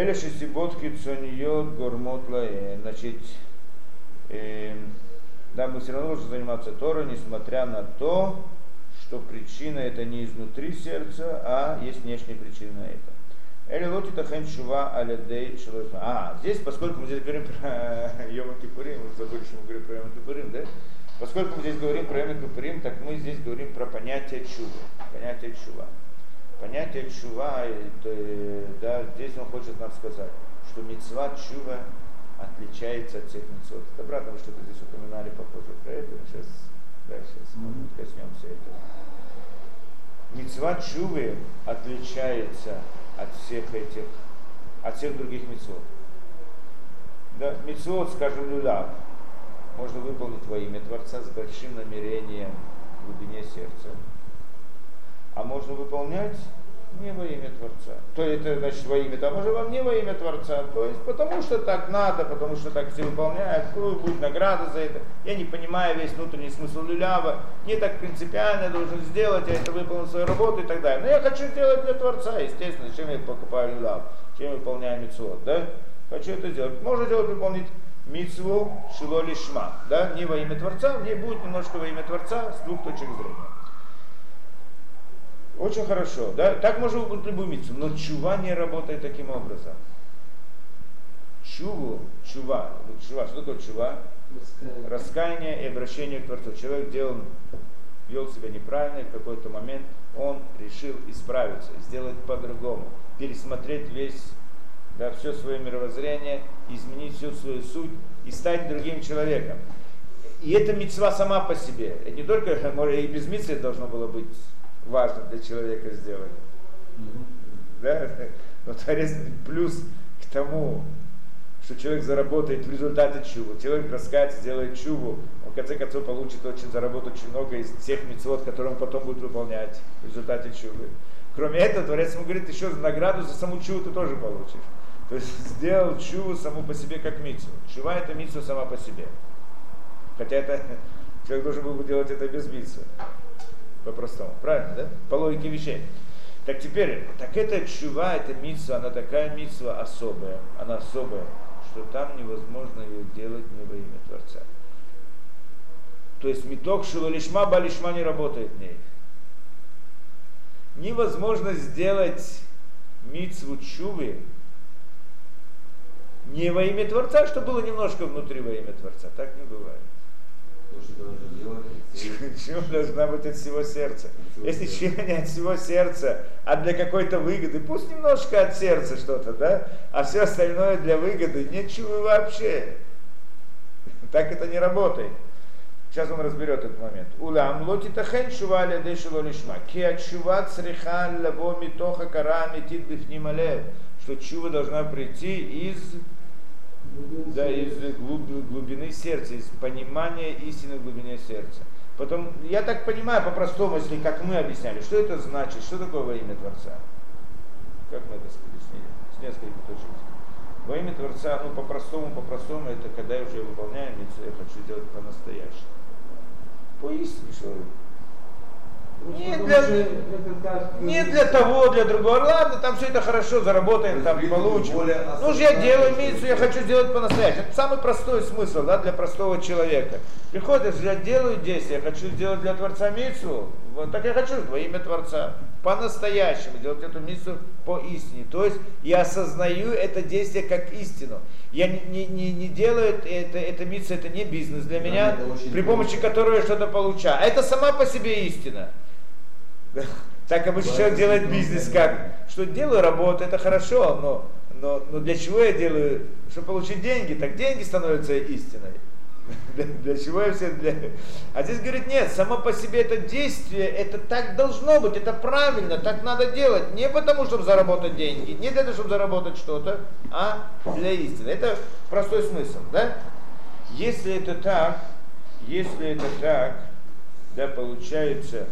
Эля шестибот кицониот гормот лаэ. Значит, э, да, мы все равно должны заниматься Торой, несмотря на то, что причина это не изнутри сердца, а есть внешняя причина на это. Эли лоти тахен шува алядей шалойфа. А, здесь, поскольку мы здесь говорим про Йома Кипурим, мы забыли, что мы говорим про Йома Кипурим, да? Поскольку мы здесь говорим про Йома Кипурим, так мы здесь говорим про понятие чува. Понятие чува. Понятие чува, это, да, здесь он хочет нам сказать, что мецва чува отличается от всех мецвод. Это обратно мы что-то здесь упоминали похоже про это, сейчас, да, сейчас mm-hmm. коснемся этого. Мецва чувы отличается от всех этих, от всех других мецвод. Да, мецвод, скажем, люля, можно выполнить во имя Творца с большим намерением в глубине сердца. А можно выполнять не во имя Творца. То это значит во имя, там уже вам не во имя Творца. То есть потому что так надо, потому что так все выполняют, будет награда за это. Я не понимаю весь внутренний смысл люлява. Не так принципиально я должен сделать, я это выполнил свою работу и так далее. Но я хочу сделать для Творца, естественно, зачем я покупаю люляв, чем я выполняю митцвот, да? Хочу это сделать. Можно сделать, выполнить митцву шило лишма, да, не во имя Творца, мне будет немножко во имя Творца с двух точек зрения. Очень хорошо. Да? Так можно выполнить любую митцу, но чува не работает таким образом. Чуву, чува, чува, что такое чува? Раскаяние. Раскаяние и обращение к Творцу. Человек делал, вел себя неправильно, и в какой-то момент он решил исправиться, сделать по-другому, пересмотреть весь, да, все свое мировоззрение, изменить всю свою суть и стать другим человеком. И это мецва сама по себе. Это не только, и без митцвы должно было быть важно для человека сделать. Mm-hmm. Да? Но Творец плюс к тому, что человек заработает в результате чуву. Человек раскается, сделает чуву, он в конце концов получит очень, заработать очень много из тех мецвод, которые он потом будет выполнять в результате чувы. Кроме этого, Творец ему говорит, еще награду за саму чуву ты тоже получишь. То есть сделал чуву саму по себе как мицу. Чува это мицу сама по себе. Хотя это человек должен был бы делать это без мицу по-простому. Правильно, да? По логике вещей. Так теперь, так эта чува, эта митсва, она такая митсва особая, она особая, что там невозможно ее делать не во имя Творца. То есть меток шилолишма, балишма не работает в ней. Невозможно сделать митсву чувы не во имя Творца, что было немножко внутри во имя Творца. Так не бывает. То, что должен делать, Чего должна быть от всего сердца? Если чего не от всего сердца, а для какой-то выгоды, пусть немножко от сердца что-то, да, а все остальное для выгоды, ничего вообще. Так это не работает. Сейчас он разберет этот момент. Улам лоти тахен шуваля дешило лишма. Ки отшуват срихан лаво митоха кара метит бифнималев. Что чува должна прийти из да, из глубины сердца, из понимания истины в глубине сердца. Потом, я так понимаю, по-простому, если как мы объясняли, что это значит, что такое во имя Творца? Как мы это объяснили? С нескольких точек. Во имя Творца, ну по-простому, по-простому, это когда я уже выполняю я хочу делать по-настоящему. Поистине, что не для, не для того, для другого. Ладно, там все это хорошо, заработаем, там получим. Ну же я делаю миссию, я хочу сделать по-настоящему. Это самый простой смысл да, для простого человека. Приходишь, я делаю действие, я хочу сделать для Творца миссию. Вот так я хочу во имя Творца. По-настоящему делать эту миссию по истине. То есть я осознаю это действие как истину. Я не, не, не, не делаю это, это миссия, это не бизнес для меня, при помощи которого я что-то получаю. А это сама по себе истина. Так обычно человек делает бизнес как? Что делаю работу, это хорошо, но, но, но для чего я делаю? Чтобы получить деньги, так деньги становятся истиной. Для, для чего я все для... А здесь говорит, нет, само по себе это действие, это так должно быть, это правильно, так надо делать. Не потому, чтобы заработать деньги, не для того, чтобы заработать что-то, а для истины. Это простой смысл, да? Если это так, если это так, да, получается,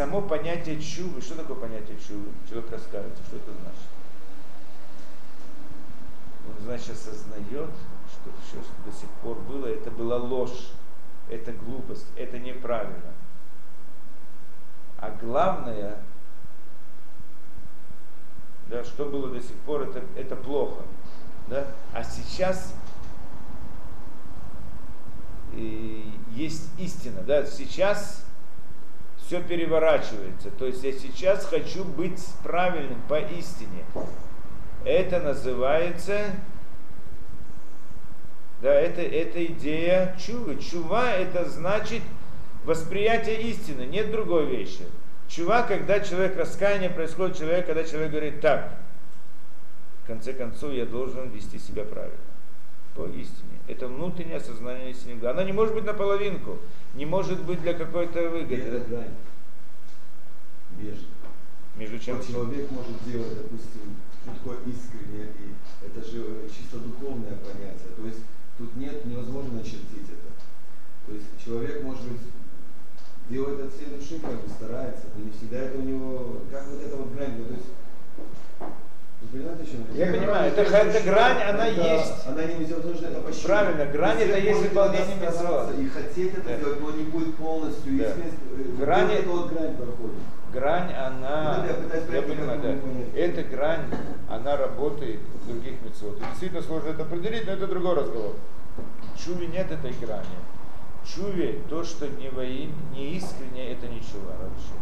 само понятие чувы, что такое понятие чувы? Человек раскаивается, что это значит? Он, значит, осознает, что все, что до сих пор было, это была ложь, это глупость, это неправильно. А главное, да, что было до сих пор, это, это плохо. Да? А сейчас и есть истина. Да? Сейчас все переворачивается. То есть я сейчас хочу быть правильным по истине. Это называется, да, это, это идея чува. Чува это значит восприятие истины, нет другой вещи. Чува, когда человек, раскаяние происходит человек, когда человек говорит так, в конце концов я должен вести себя правильно, по истине. Это внутреннее осознание истины. Она не может быть наполовинку, не может быть для какой-то выгоды. Между чем? Вот человек может делать, допустим, что такое искренне, и это же чисто духовное понятие. То есть тут нет, невозможно начертить это. То есть человек может быть делает от всей души, как бы старается, но не всегда это у него, как вот эта вот грань, ну, то есть вы понимаете, чем я? Я понимаю, это, эта грань, она это, есть. Она не нужно это почти. Правильно, грань это есть выполнение митцвот. И хотеть это да. сделать, но не будет полностью. Да. Если грань, это вот грань проходит. Грань, она, я, я понимаю, да. Эта грань, она работает в других митцвот. Действительно сложно это определить, но это другой разговор. В чуве нет этой грани чуве то, что не во имя, не искренне, это чува вообще.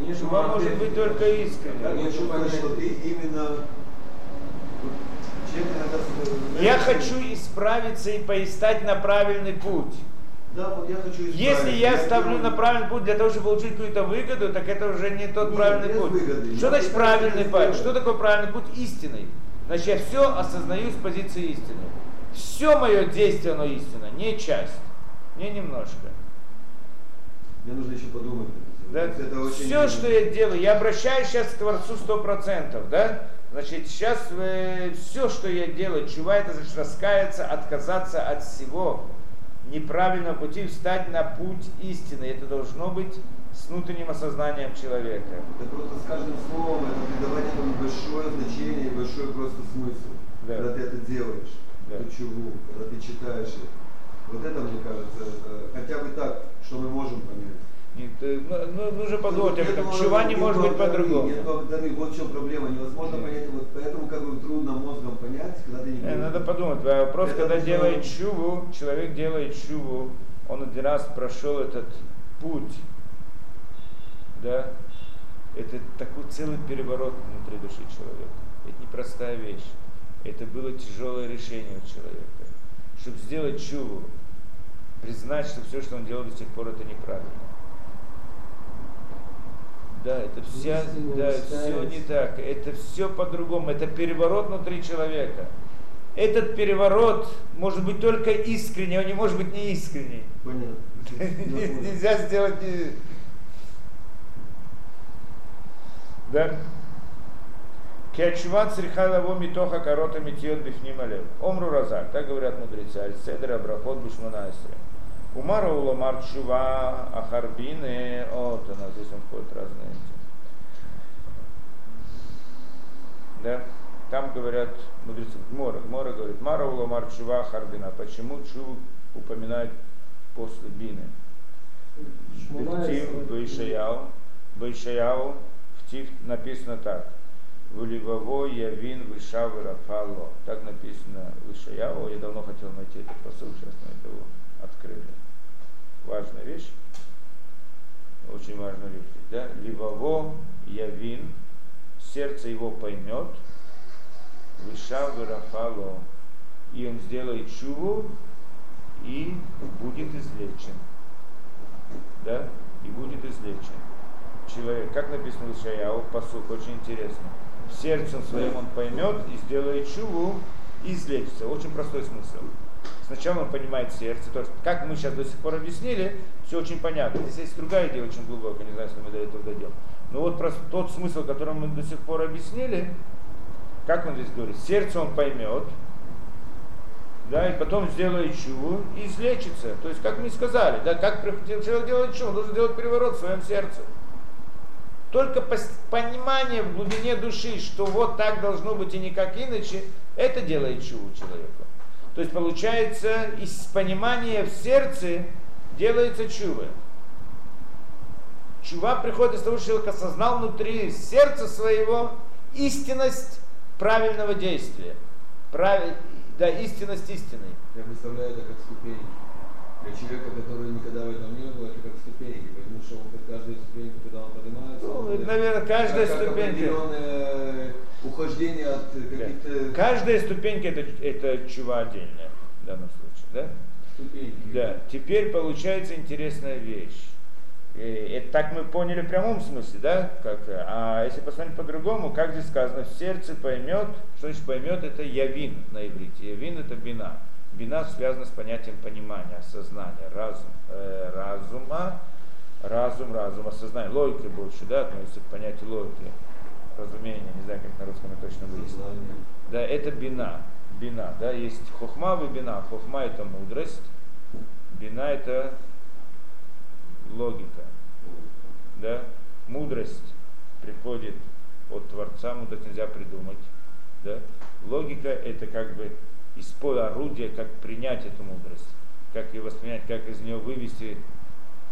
Не чува может быть только искренне. Я чувствую, что ты именно я хочу исправиться и поистать на правильный путь. Да, вот я хочу Если я, я ставлю на правильный путь для того, чтобы получить какую-то выгоду, так это уже не тот Нет, правильный путь. Выгоды. Что значит правильный путь? Что такое правильный путь? Истинный. Значит, я все осознаю с позиции истины. Все мое действие, оно истина, не часть, не немножко. Мне нужно еще подумать. Да? Все, что я делаю, я обращаюсь сейчас к Творцу сто процентов, да? Значит, сейчас э, все, что я делаю, чува это значит раскаяться, отказаться от всего неправильного пути, встать на путь истины. Это должно быть с внутренним осознанием человека. Это просто с каждым словом, это придавать этому большое значение и большой просто смысл, да. когда ты это делаешь да. ключевую, когда ты читаешь их. Вот это, мне кажется, это хотя бы так, что мы можем понять. Нет, ну, ну, нужно подумать об этом. Чува не может быть по-другому. Нет благодарны, вот в чем проблема. Невозможно нет. понять, вот поэтому как бы трудно мозгом понять, когда ты не э, Надо подумать. Вопрос, это когда нужно... делает чуву, человек делает чуву, он один раз прошел этот путь, да, это такой целый переворот внутри души человека. Это непростая вещь. Это было тяжелое решение у человека. Чтобы сделать чуву, признать, что все, что он делал до сих пор, это неправильно. Да, это вся, да, все не так. Это все по-другому. Это переворот внутри человека. Этот переворот может быть только искренний, он не может быть неискренний. Понятно. Нельзя сделать... Да? Кячува црихалаво митоха корота митиот бифним алев. Омру разак, так говорят мудрецы, аль седр абрахот бушманайсре. Умара уламар чува ахарбины, вот она здесь он входит разные эти. Да? Там говорят мудрецы, Гмора, Гмора говорит, Мара уламар чува ахарбина. Почему чуву упоминают после бины? В Ишаяу, в Ишаяу, в Тиф написано так. Вуливово явин вышав рафало. Так написано в Ишаяу. Я давно хотел найти этот посыл, сейчас мы это открыли. Важная вещь. Очень важная вещь. Да? Ливово явин. Сердце его поймет. Вышав рафало. И он сделает чуву и будет излечен. Да? И будет излечен. Человек, как написано в Ишаяу, посук, очень интересно сердцем своим он поймет и сделает чуву и излечится. Очень простой смысл. Сначала он понимает сердце, то есть как мы сейчас до сих пор объяснили, все очень понятно. Здесь есть другая идея очень глубокая, не знаю, если мы до этого дойдем. Но вот просто тот смысл, который мы до сих пор объяснили, как он здесь говорит, сердце он поймет, да, и потом сделает чуву и излечится. То есть, как мы сказали, да, как человек делает чуву, он должен делать переворот в своем сердце. Только понимание в глубине души, что вот так должно быть и никак иначе, это делает чуву человеку. То есть получается, из понимания в сердце делается чува. Чува приходит из того, что человек осознал внутри сердца своего истинность правильного действия. Правиль, да, истинность истины. Я представляю это как ступень. Для человека, который никогда в этом не был, это как ступеньки, потому что он под каждой ступенькой, когда он поднимается, ну, он, наверное, каждая как, ступенька. Как ухождение от каких-то... Каждая ступенька это, это чува отдельная в данном случае, да? Ступеньки. Да. Теперь получается интересная вещь. И это так мы поняли в прямом смысле, да? Как, а если посмотреть по-другому, как здесь сказано, в сердце поймет, что значит поймет, это явин на иврите. Явин это бина. Бина связана с понятием понимания, осознания, разум, э, разума, разум, разум, осознание, логика больше, да, относится к понятию логики, разумения, не знаю, как на русском это точно выяснить. Да, это бина, бина, да, есть хохма и бина. Хохма это мудрость, бина это логика, да, мудрость приходит от Творца, мудрость нельзя придумать, да, логика это как бы использовать орудие, как принять эту мудрость, как ее воспринять, как из нее вывести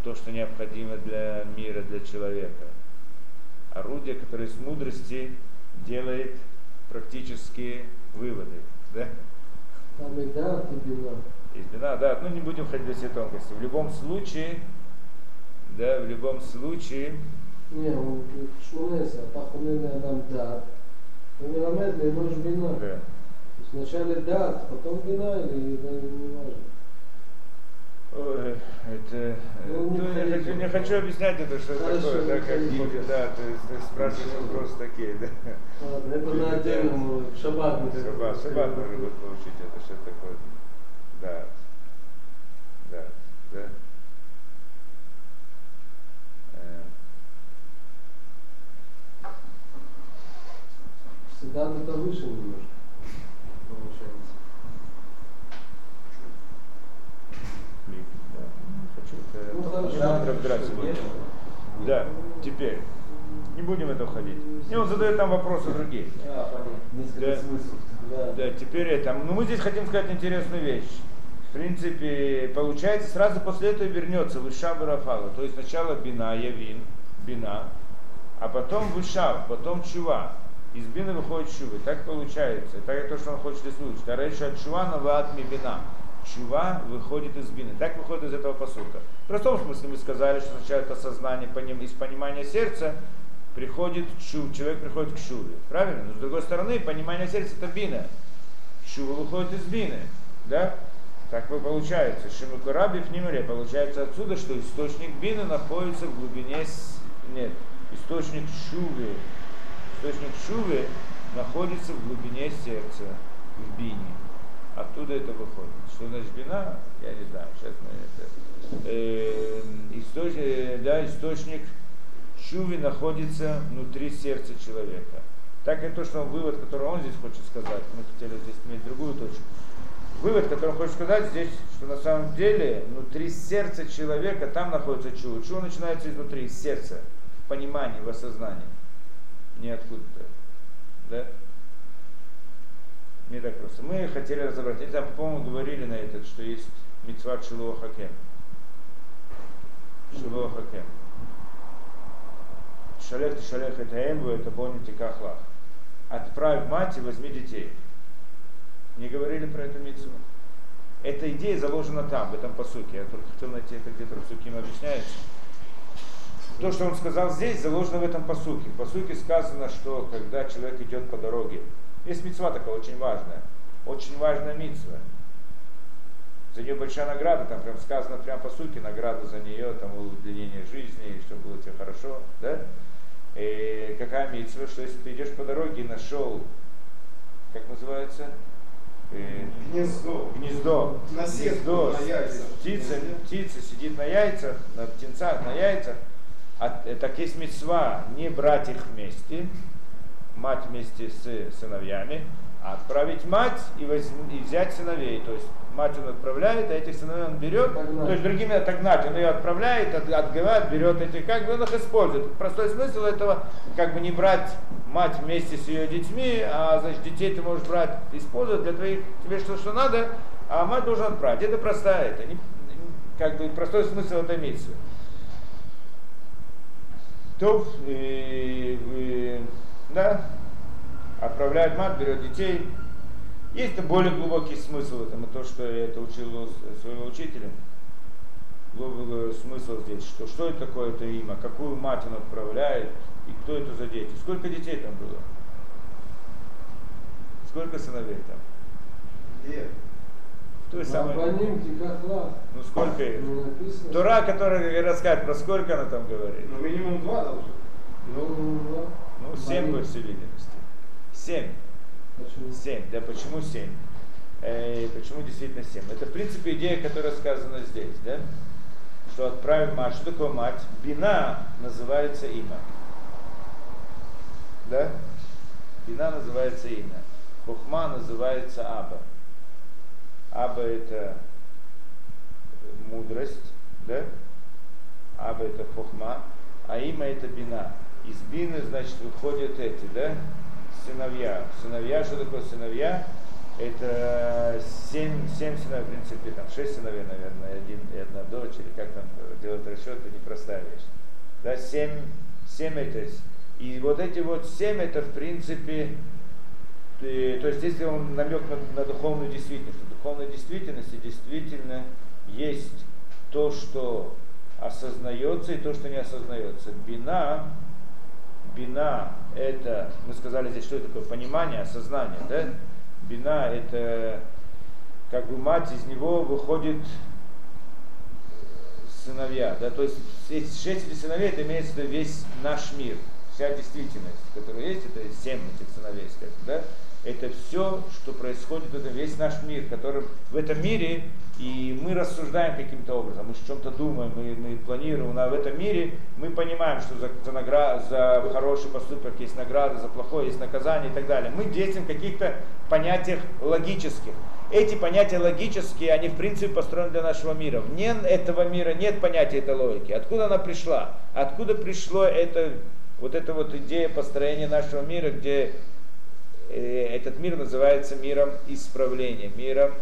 то, что необходимо для мира, для человека. Орудие, которое из мудрости делает практические выводы. Да? Там и да, и бина. Из бина, да, ну не будем ходить до все тонкости. В любом случае, да, в любом случае. Не, он шмунеса, пахунный адам дат. Он не ламет, не бина. Да. Вначале дат, потом вина или не важно. Ой, это, ну, не, ну, я хочу, не хочу объяснять это, что Хорошо, такое, да, как будет, да, ты, ты спрашиваешь вопросы такие, да. Ладно, это на отдельном, шаббат мы Шаббат, шаббат можно будет получить это, что такое, да, да, да. Всегда это выше немножко. Разбираться будем. Да, теперь. Не будем в это уходить. И он задает там вопросы другие. Да, да, да, теперь это. Ну мы здесь хотим сказать интересную вещь. В принципе, получается, сразу после этого вернется Вышав и Рафала. То есть сначала Бина, Явин, Бина, а потом Вышав, потом Чува. Из Бина выходит Чувы. Так получается. Так это то, что он хочет здесь выучить. А раньше от Чува на Ваатми Бина. Чува выходит из бины. Так выходит из этого посука. В простом смысле мы сказали, что сначала это сознание из понимания сердца приходит чув, человек приходит к чуве. Правильно? Но с другой стороны, понимание сердца это бина. Чува выходит из бины. Да? Так вы получается. Шимакураби в Нимере получается отсюда, что источник бины находится в глубине... Нет, источник шувы. Источник шувы находится в глубине сердца, в бине. Оттуда это выходит. Что значит бина, я не знаю, сейчас мы это... Э, источник, да, источник чуви находится внутри сердца человека. Так и то, что он, вывод, который он здесь хочет сказать, мы хотели здесь иметь другую точку. Вывод, который он хочет сказать здесь, что на самом деле внутри сердца человека там находится чува. Чува начинается изнутри, из сердца, в понимании, в осознании. Не откуда-то. Да? Не так просто. Мы хотели разобрать. Знаю, по-моему, говорили на этот, что есть митцва Шилуа Хакем. Шилуа Хакем. Шалех ты шалех это эмбу, это помните кахлах. Отправь мать и возьми детей. Не говорили про эту митцву. Эта идея заложена там, в этом посуке. Я только хотел найти это где-то в Суким объясняется. То, что он сказал здесь, заложено в этом посуке. В посуке сказано, что когда человек идет по дороге, есть мецва такая очень важная. Очень важная мецва. За нее большая награда, там прям сказано прям по сути награда за нее, там удлинение жизни, чтобы было тебе хорошо, да? И какая митцва, что если ты идешь по дороге и нашел, как называется? И, гнездо. Гнездо. На гнездо. На яйцах. Птица, птица сидит на яйцах, на птенцах, на яйцах. А, э, так есть мецва не брать их вместе, мать вместе с сыновьями, а отправить мать и, возьм, и взять сыновей. То есть мать он отправляет, а этих сыновей он берет. Отогнать. То есть другими отогнать. Он ее отправляет, от, берет эти, как бы он их использует. Простой смысл этого, как бы не брать мать вместе с ее детьми, а значит детей ты можешь брать, использовать для твоих, тебе что, что надо, а мать должен отправить. Это простая, это не, как бы простой смысл этой миссии. То, и, и, да, отправляет мать, берет детей. Есть -то более глубокий смысл в этом, и то, что я это учил своего учителя. Глубокий э, смысл здесь, что что это такое это имя, какую мать он отправляет, и кто это за дети. Сколько детей там было? Сколько сыновей там? Где? То есть самое... Ну сколько их? Ну, написано. Тура, который рассказывает, про сколько она там говорит? Ну минимум два должен. Ну, два. Семь по всей видимости. 7. Почему? 7. Да почему семь? Э, почему действительно семь? Это, в принципе, идея, которая сказана здесь, да? Что отправим мать. Что такое мать? Бина называется имя. Да? Бина называется имя. Хухма называется Аба. Аба это мудрость, да? Аба это хухма, а имя это бина. Из бины, значит, выходят эти, да? сыновья. Сыновья, что такое сыновья? Это семь, семь сыновей, в принципе, там шесть сыновей, наверное, один и одна дочь, или как там делать расчет, это непростая вещь. Да, семь, семь это, и вот эти вот семь, это, в принципе, и, то есть здесь он намек на, на духовную действительность. В духовной действительности действительно есть то, что осознается и то, что не осознается. Бина бина это, мы сказали здесь, что это такое понимание, осознание, да? Бина это как бы мать, из него выходит сыновья, да, то есть шесть сыновей, это имеется в виду весь наш мир, вся действительность, которая есть, это семь этих сыновей, скажем, да, это все, что происходит, это весь наш мир, который в этом мире, и мы рассуждаем каким-то образом, мы чем-то думаем, мы, мы планируем, а в этом мире мы понимаем, что за, за, наград, за хороший поступок есть награда, за плохое есть наказание и так далее. Мы действуем в каких-то понятиях логических. Эти понятия логические, они в принципе построены для нашего мира. Вне этого мира нет понятия этой логики. Откуда она пришла? Откуда пришло это, вот эта вот идея построения нашего мира, где Э, этот мир называется миром исправления, миром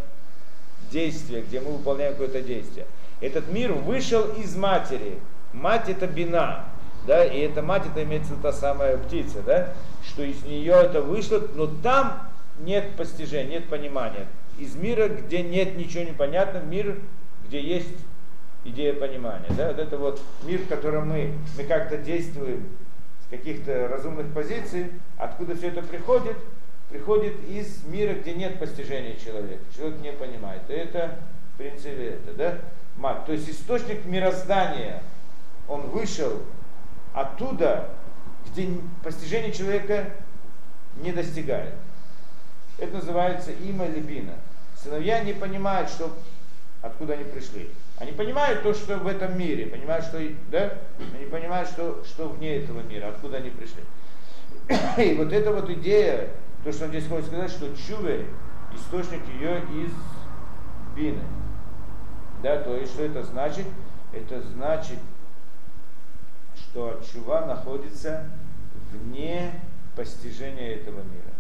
действия, где мы выполняем какое-то действие. Этот мир вышел из матери. Мать это бина, да, и эта мать это имеется та самая птица, да, что из нее это вышло, но там нет постижения, нет понимания. Из мира, где нет ничего непонятного, мир, где есть идея понимания. Да? Вот это вот мир, в котором мы, мы как-то действуем с каких-то разумных позиций, откуда все это приходит, приходит из мира, где нет постижения человека. Человек не понимает. И это, в принципе, это, да? Мат. То есть источник мироздания, он вышел оттуда, где постижение человека не достигает. Это называется има либина. Сыновья не понимают, что, откуда они пришли. Они понимают то, что в этом мире, понимают, что, да? Они понимают, что, что вне этого мира, откуда они пришли. И вот эта вот идея то, что он здесь хочет сказать, что чуве, источник ее из бины. Да, то есть, что это значит? Это значит, что чува находится вне постижения этого мира.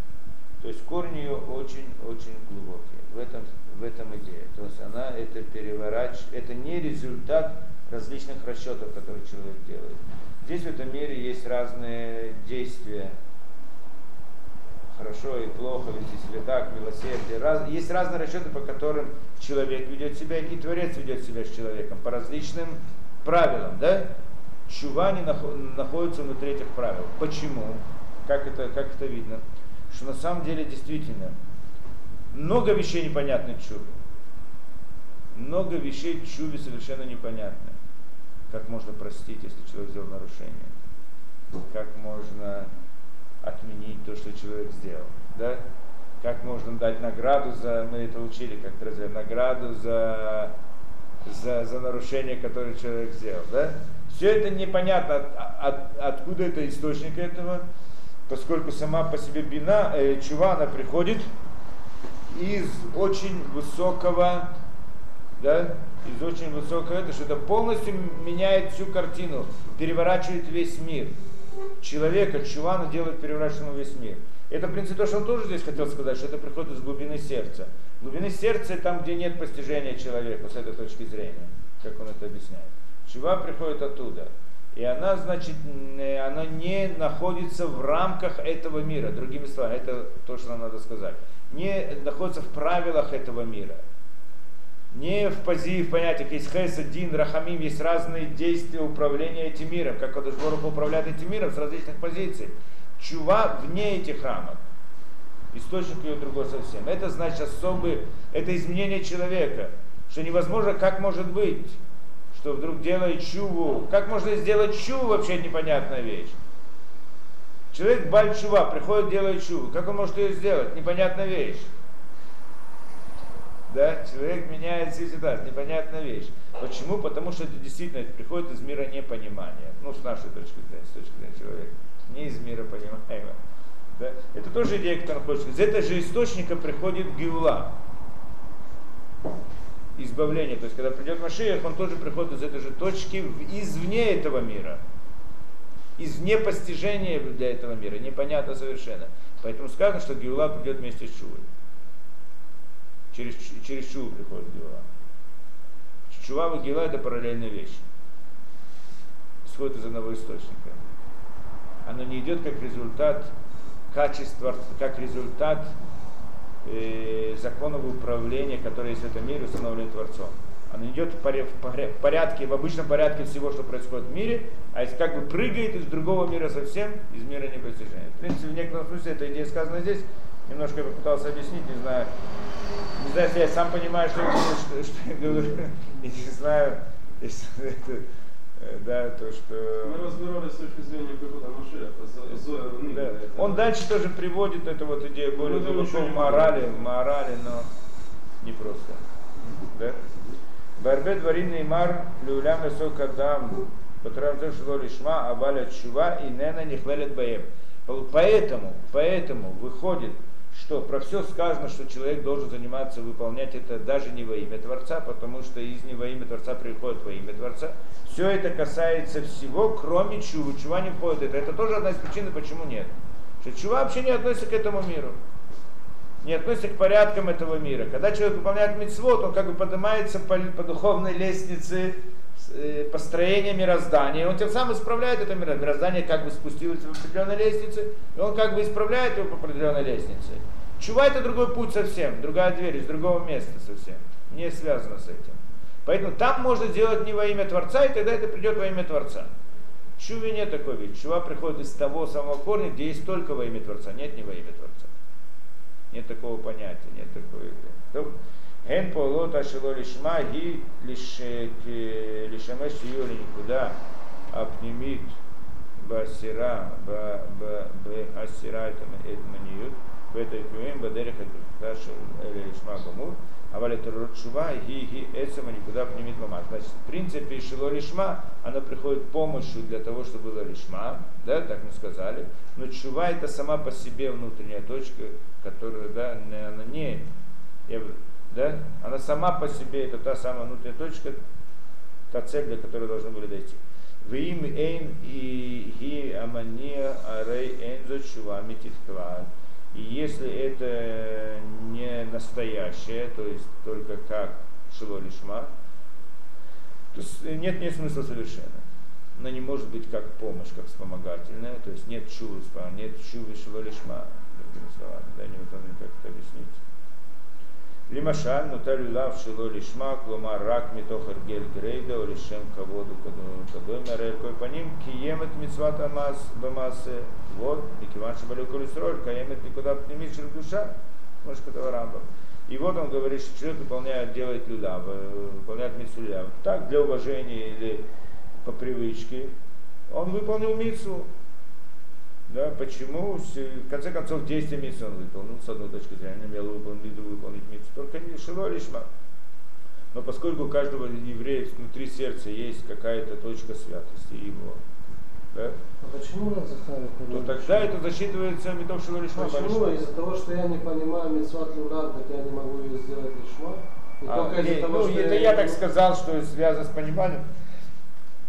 То есть корни ее очень-очень глубокие. В этом, в этом идея. То есть она это переворачивает, это не результат различных расчетов, которые человек делает. Здесь в этом мире есть разные действия, хорошо и плохо, вести себя так, милосердие. Раз, есть разные расчеты, по которым человек ведет себя, и Творец ведет себя с человеком по различным правилам. Да? Чува не находится внутри этих правил. Почему? Как это, как это видно? Что на самом деле действительно много вещей непонятны чуве. Много вещей чуве совершенно непонятны. Как можно простить, если человек сделал нарушение? Как можно отменить то, что человек сделал. Да? Как можно дать награду за, мы это учили как-то награду за, за, за нарушение, которое человек сделал. Да? Все это непонятно, от, от, откуда это источник этого, поскольку сама по себе бина, э, чува, она приходит из очень высокого, да, из очень высокого, это что это полностью меняет всю картину, переворачивает весь мир человека, чувана делает переворачиваемым весь мир. Это, в принципе, то, что он тоже здесь хотел сказать, что это приходит из глубины сердца. Глубины сердца там, где нет постижения человека, с этой точки зрения, как он это объясняет. Чува приходит оттуда. И она, значит, она не находится в рамках этого мира. Другими словами, это то, что нам надо сказать. Не находится в правилах этого мира. Не в позиции, в понятиях, есть хесед, дин, рахамим, есть разные действия управления этим миром, как Кадышборох управляет этим миром с различных позиций. Чува вне этих рамок. Источник ее другой совсем. Это значит особый, это изменение человека, что невозможно, как может быть, что вдруг делает чуву. Как можно сделать чуву, вообще непонятная вещь. Человек бальчува, приходит, делает чуву. Как он может ее сделать? Непонятная вещь. Да, человек меняет ситуацию, непонятная вещь. Почему? Потому что это действительно это приходит из мира непонимания. Ну, с нашей точки зрения, с точки зрения человека. Не из мира понимания. Да? Это тоже идея, которая хочет. Из этого же источника приходит гиула. Избавление. То есть, когда придет Машиях, он тоже приходит из этой же точки, извне этого мира. Извне постижения для этого мира. Непонятно совершенно. Поэтому сказано, что Гиула придет вместе с Чувой. Через, через Чуву приходит Гиула. Чува и Гиула это параллельные вещи. Исходит из одного источника. Оно не идет как результат качества, как результат э, законов управления, которые есть в этом мире, установлены Творцом. Оно идет в порядке, в обычном порядке всего, что происходит в мире, а если как бы прыгает из другого мира совсем, из мира непостижения. В принципе, в некотором смысле эта идея сказана здесь, немножко я попытался объяснить, не знаю, не знаю, если я сам понимаю, что, что, что я говорю, и не знаю, если это Э, да, то, что... Мы разбирали с точки зрения прихода Машеха, да. Он дальше тоже приводит эту вот идею более глубоко морали, морали, но не просто. Да? Барбе дворин мар люлям эсо кадам, которым то, что лишма, аваля чува и нена не хвалят баем. Поэтому, поэтому выходит, что про все сказано, что человек должен заниматься, выполнять это даже не во имя Творца, потому что из не во имя Творца приходит во имя Творца. Все это касается всего, кроме чува. Чува не входит это. Это тоже одна из причин, почему нет. Что чува вообще не относится к этому миру. Не относится к порядкам этого мира. Когда человек выполняет митцвот, он как бы поднимается по, по духовной лестнице э, построения мироздания. Он тем самым исправляет это мироздание. Мироздание как бы спустилось в определенной лестнице, и он как бы исправляет его по определенной лестнице. Чува это другой путь совсем, другая дверь, из другого места совсем. Не связано с этим. Поэтому там можно сделать не во имя Творца, и тогда это придет во имя Творца. Чуве нет такой вещи. Чува приходит из того самого корня, где есть только во имя Творца. Нет, не во имя Творца. Нет такого понятия, нет такой. Ген полот ашило лишма ги лишамеш юли никуда апнимит басира ба ба ба асира это маниют в этой кюем бадерих это лишма гамур Авали Шува, ги ги эцема никуда пнемит мама. Значит, в принципе, шило лишма, она приходит помощью для того, чтобы было лишма, да, так мы сказали. Но чува это сама по себе внутренняя точка, которая, да, она не, да, она сама по себе, это та самая внутренняя точка, та цель, для которой должны были дойти. Вим эйн и ги амания арей эйн за чува мититква. И если это не настоящее, то есть только как шило лишма, то нет, нет смысла совершенно. Она не может быть как помощь, как вспомогательная, то есть нет чувы, нет чувы шило лишма, другими словами, да, не вот как это объяснить. למשל, נוטה לולב שלא לשמה, כלומר רק מתוך הרגל גריידה או לשם כבוד וכדומה, הרי על כל פנים קיים את מצוות המעש במעשה, вот, מכיוון שבלא כל ישראל קיימת נקודה פנימית של קדושה, כמו שכתב הרמב"ם. И вот он говорит, что человек выполняет, делает люляв, выполняет митцу люляв. Так, для уважения или по привычке. Он выполнил митцу, да, почему? В конце концов, действие митцвы он выполнил, с одной точки зрения, имел выполнить, выполнить митцву, только не шило лишма. Но поскольку у каждого еврея внутри сердца есть какая-то точка святости его, да? А почему Захария То тогда это засчитывается метов шило лишма. Почему? Из-за того, что я не понимаю митцват лулад, так я не могу ее сделать лишма? А, не, того, ну, это я, я так сказал, что связано с пониманием.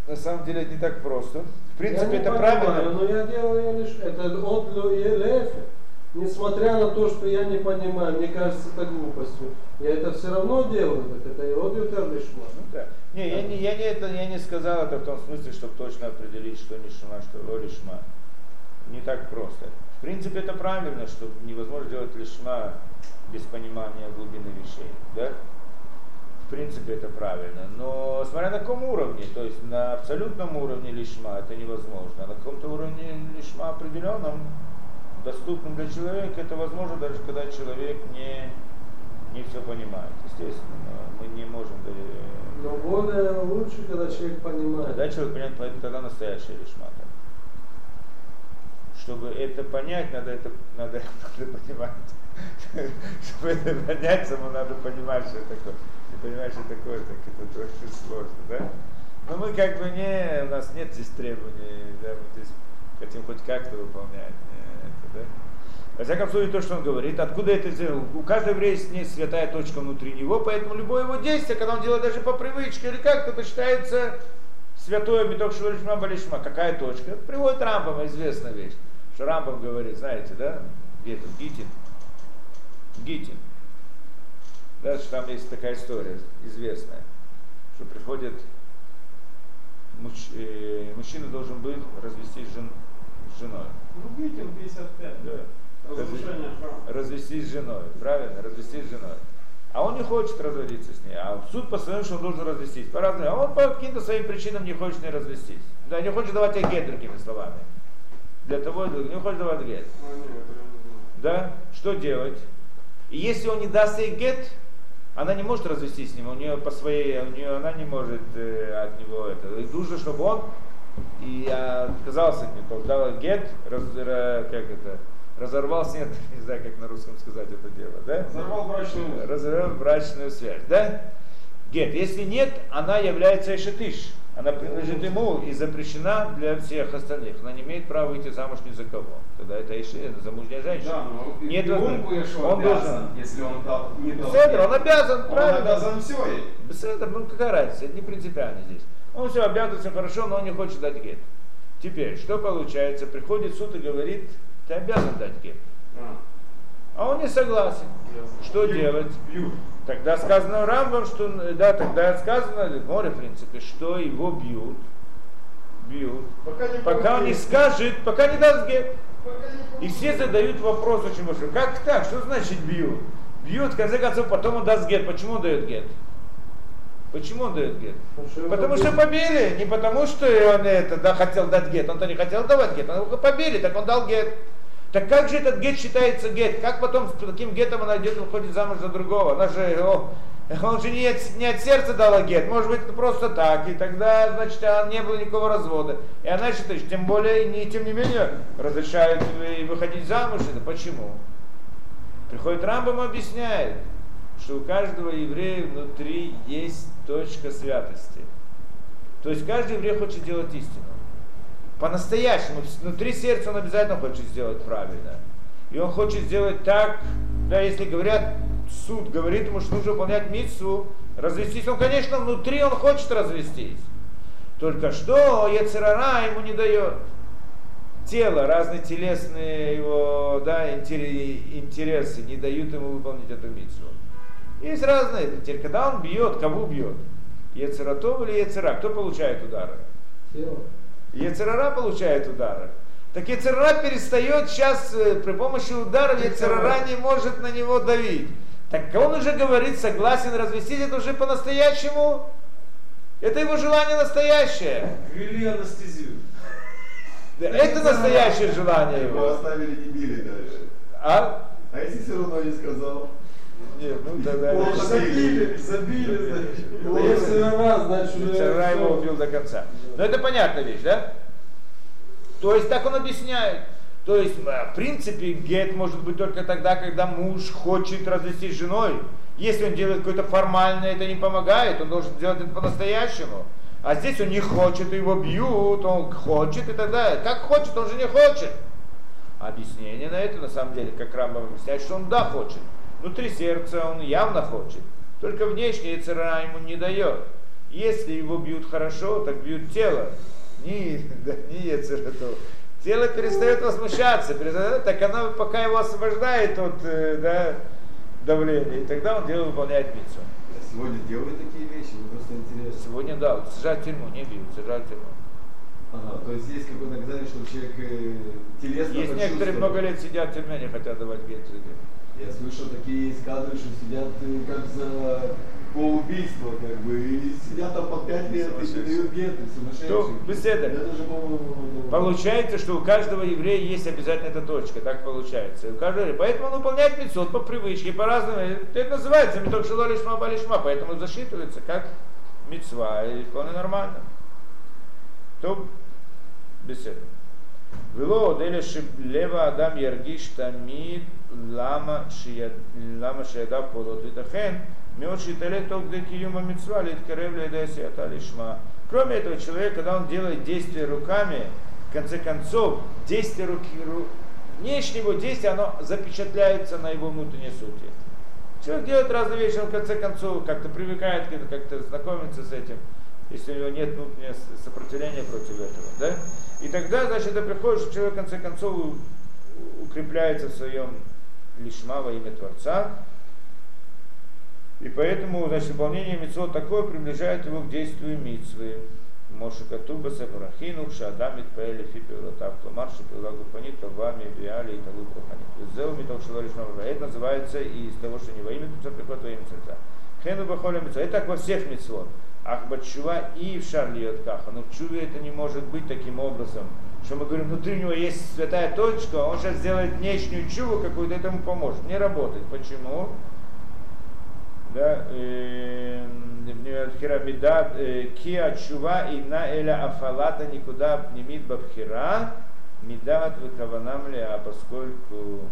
На самом деле это не так просто. В принципе, это понимаю, правильно. Но я делаю лишь это от лефе. несмотря на то, что я не понимаю, мне кажется это глупостью, я это все равно делаю, так это и одютер лишма. Ну, да. Не, я не, я, не, это, я не сказал это в том смысле, чтобы точно определить, что не шма, что лишма. Не так просто. В принципе, это правильно, что невозможно делать лишма без понимания глубины вещей. Да? Принципе, это правильно. Но смотря на каком уровне, то есть на абсолютном уровне лишма это невозможно. А на каком-то уровне лишма определенном, доступном для человека, это возможно даже когда человек не, не все понимает. Естественно, мы не можем... Но более лучше, когда человек понимает. Когда человек понимает, тогда настоящая лишма чтобы это понять, надо это надо, надо понимать. Чтобы это понять, самому надо понимать, что это такое. Понимаешь, что такое, так это очень сложно, да? Но мы как бы не, у нас нет здесь требований, да, мы здесь хотим хоть как-то выполнять это, да? Во всяком случае, то, что он говорит, откуда это сделал? У каждого еврея есть святая точка внутри него, поэтому любое его действие, когда он делает даже по привычке или как-то, это считается святое Миток Швалишма Балишма. Какая точка? Приводит Рамбам, известная вещь. Что Рамбам говорит, знаете, да, где то Гитин, Гитин. Что там есть такая история известная, что приходит муж, э, мужчина должен быть развестись с, жен, с женой. Ну, Гитин 55. Да. Разрушение Развестись с женой, правильно, развестись с женой. А он не хочет разводиться с ней. А суд постановил, что он должен развестись. По разным. А он по каким-то своим причинам не хочет не развестись. Да, не хочет давать агент, другими словами для того. Не хочет давать гет. Да? Что делать? И если он не даст ей гет, она не может развестись с ним, у нее по своей, у нее она не может э, от него это. И нужно, чтобы он и отказался от него, дал гет, раз, как это, разорвал нет, не знаю, как на русском сказать это дело, да? Разорвал брачную Разорвал брачную связь, да? Гет. Если нет, она является эшетыш она принадлежит ему и запрещена для всех остальных. Она не имеет права выйти замуж ни за кого. Тогда это Иши, замужняя женщина. Да, но Нет, он, он, обязан, должен. если он дал, не дал. Беседр, он обязан, он правильно. Он обязан все. Беседр, ну какая разница, это не принципиально здесь. Он все обязан, все хорошо, но он не хочет дать гет. Теперь, что получается? Приходит суд и говорит, ты обязан дать гет. А, а он не согласен. Ясно. Что делать? Бьют. Тогда сказано Рамбам, что да, тогда сказано, море, в принципе, что его бьют, бьют, пока, не пока он не скажет, пока не даст гет. И все задают вопрос очень большой, как так, что значит бьют? Бьют, в конце концов, потом он даст гет. Почему он дает гет? Почему он дает гет? Потому, потому что побили, не потому что он это, да, хотел дать гет, он-то не хотел давать гет, он его побили, так он дал гет. Так как же этот гет считается гет? Как потом с таким гетом она идет выходит замуж за другого? Она же, о, он же не, не от сердца дала гет, может быть, это просто так, и тогда, значит, не было никакого развода. И она считает, тем более, не, тем не менее, разрешают выходить замуж. Это почему? Приходит Рамбам объясняет, что у каждого еврея внутри есть точка святости. То есть каждый еврей хочет делать истину по-настоящему, внутри сердца он обязательно хочет сделать правильно. И он хочет сделать так, да, если говорят, суд говорит ему, что нужно выполнять митсу, развестись, он, конечно, внутри он хочет развестись. Только что Ецерара ему не дает. Тело, разные телесные его да, интересы не дают ему выполнить эту митсу. Есть разные. Теперь, когда он бьет, кого бьет? Ецератов или Ецера? Кто получает удары? Тело. Ецерара получает удары. Так Ецерара перестает сейчас э, при помощи ударов Ецерара не может на него давить. Так он уже говорит, согласен развестись, это уже по-настоящему. Это его желание настоящее. Ввели анестезию. Да, это настоящее желание его. Его оставили не били дальше. А? А если все равно не сказал? Нет, ну тогда... Забили, забили, забили. Если раз, значит уже... Вчера его убил до конца. Но это понятная вещь, да? То есть так он объясняет. То есть, э, в принципе, гет может быть только тогда, когда муж хочет развестись с женой. Если он делает какое-то формальное, это не помогает, он должен делать это по-настоящему. А здесь он не хочет, его бьют, он хочет и так далее. Как хочет, он же не хочет. Объяснение на это, на самом деле, как Рамбам объясняет, что он да хочет. Внутри сердца он явно хочет. Только внешне цара ему не дает. Если его бьют хорошо, так бьют тело. Не, да, не Ецерату. тело перестает возмущаться, перестает, так оно пока его освобождает от э, да, давления, и тогда он делает, выполняет митцу. Сегодня делают такие вещи, мне просто интересно. Сегодня да, вот сажать в тюрьму, не бьют, сажать в тюрьму. Ага, то есть есть какое-то наказание, чтобы человек э, телесно Есть некоторые много лет сидят в тюрьме, не хотят давать гет Я слышал, такие есть кадры, что сидят э, как за по убийству, как бы, и сидят там по пять лет и Сумасшедшие. дают геты, сумасшедшие. Беседа? Это же, по-моему, Получается, что у каждого еврея есть обязательно эта точка, так получается. И у каждого, поэтому он выполняет митцвот по привычке, по-разному. Это называется миток шило лишма балишма, поэтому засчитывается как митцва, и вполне нормально. То беседа. Вело одели лева адам яргиш тамид лама шия- лама шияда полот витахен Кроме этого, человек, когда он делает действия руками, в конце концов, действие руки, ру- внешнее его действие, оно запечатляется на его внутренней сути. Человек делает разные вещи, он в конце концов как-то привыкает как-то знакомится с этим, если у него нет внутреннего сопротивления против этого. Да? И тогда, значит, это приходит, что человек в конце концов укрепляется в своем лишма во имя Творца. И поэтому, значит, выполнение митцвот такое приближает его к действию митцвы. Моше Катуба Сабрахину, Шадамит Паэли Фипи Латав Кламар, Шипила Гупанит, Тавами, Биали и Талу Проханит. Зел Митал Шаларишма Это называется из того, что не во имя Творца приходит во имя Творца. Хену Бахоля Митцва. Это так во всех митцвот. Ах, и в Шарли от Каха. Но в Чуве это не может быть таким образом, что мы говорим, внутри него есть святая точка, он сейчас сделает внешнюю чуву какую-то, этому поможет. Не работает. Почему? Да, хирамидат, киа чува и на эля афалата никуда пнемит бабхира, мидат выкаванам а поскольку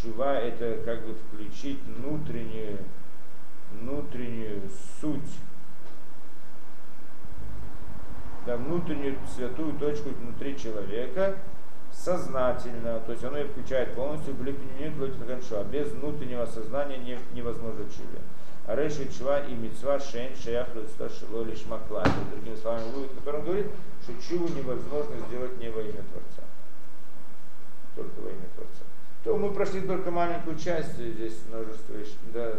чува это как бы включить внутреннюю, внутреннюю суть, да, внутреннюю святую точку внутри человека, сознательно, то есть оно и включает полностью глипнемит а без внутреннего сознания не, невозможно. А реши чува и мецва шейн шеях шило лишь маклай. Другими словами, вывод, который он говорит, что чуву невозможно сделать не во имя Творца. Только во имя Творца. То мы прошли только маленькую часть, здесь множество, да,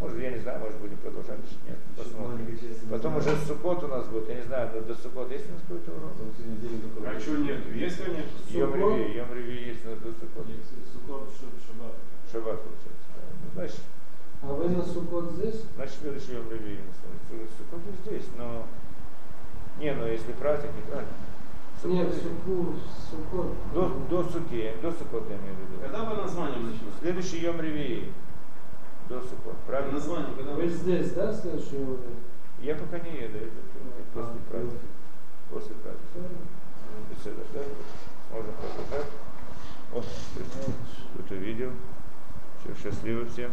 может, я не знаю, может будем продолжать, нет, посмотрим. Потом уже Суккот у нас будет, я не знаю, до, до Суккот есть у нас какой-то урок? А что нет? Есть, конечно. Йом Суккот? Реви, Йом Реви есть у нас до Суккот. Сукот, шаббат. Шаббат получается. да. Ну, значит, А вы на Суккот здесь? значит, следующий Йом Реви. Суккот и здесь, но... Не, ну если праздник, неправильно. Нет, Суккот- Суку, Суккот. До, до Суки, до Суккот я имею в виду. Когда вы названием начнете? Следующий Йом Реви. До Суккот, правильно? Название, когда Вы здесь, да, следующий уровень? Я пока не еду, это после А, праздника. После праздника. Беседа, да? Можно продолжать. Вот, кто-то видел. Все, счастливо всем.